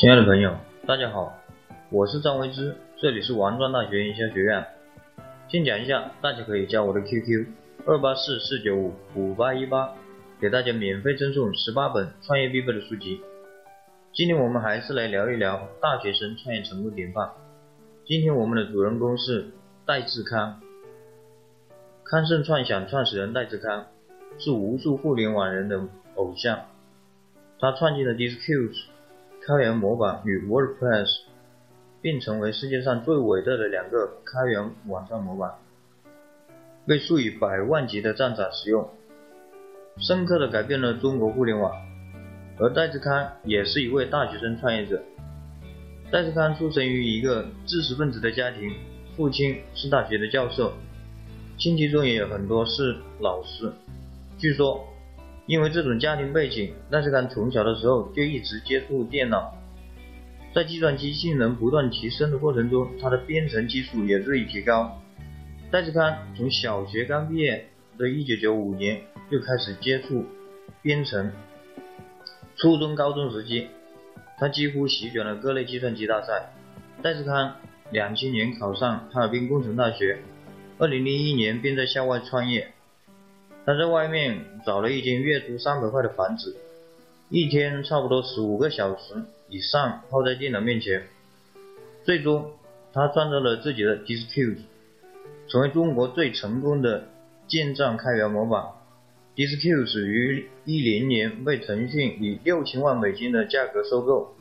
亲爱的朋友，大家好，我是张维之，这里是王庄大学营销学院。先讲一下，大家可以加我的 QQ 二八四四九五五八一八，给大家免费赠送十八本创业必备的书籍。今天我们还是来聊一聊大学生创业成功典范。今天我们的主人公是戴志康，康盛创想创始人戴志康是无数互联网人的偶像，他创建了 discus。开源模板与 WordPress 并成为世界上最伟大的两个开源网站模板，被数以百万级的站长使用，深刻的改变了中国互联网。而戴志康也是一位大学生创业者。戴志康出生于一个知识分子的家庭，父亲是大学的教授，亲戚中也有很多是老师。据说。因为这种家庭背景，戴志康从小的时候就一直接触电脑，在计算机性能不断提升的过程中，他的编程技术也日益提高。戴志康从小学刚毕业的1995年就开始接触编程，初中、高中时期，他几乎席卷了各类计算机大赛。戴志康2000年考上哈尔滨工程大学，2001年便在校外创业。他在外面找了一间月租三百块的房子，一天差不多十五个小时以上泡在电脑面前。最终，他创造了自己的 Disqus，成为中国最成功的建站开源模板。Disqus 于一零年被腾讯以六千万美金的价格收购。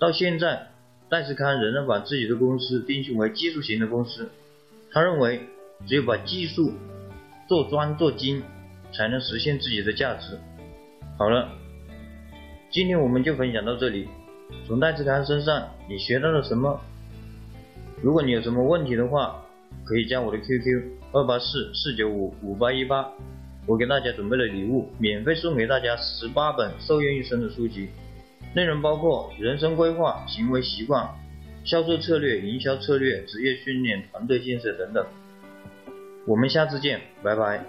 到现在，戴志康仍然把自己的公司定性为技术型的公司。他认为，只有把技术做专做精，才能实现自己的价值。好了，今天我们就分享到这里。从戴志康身上，你学到了什么？如果你有什么问题的话，可以加我的 QQ 二八四四九五五八一八，我给大家准备了礼物，免费送给大家十八本受用一生的书籍，内容包括人生规划、行为习惯、销售策略、营销策略、职业训练、团队建设等等。我们下次见，拜拜。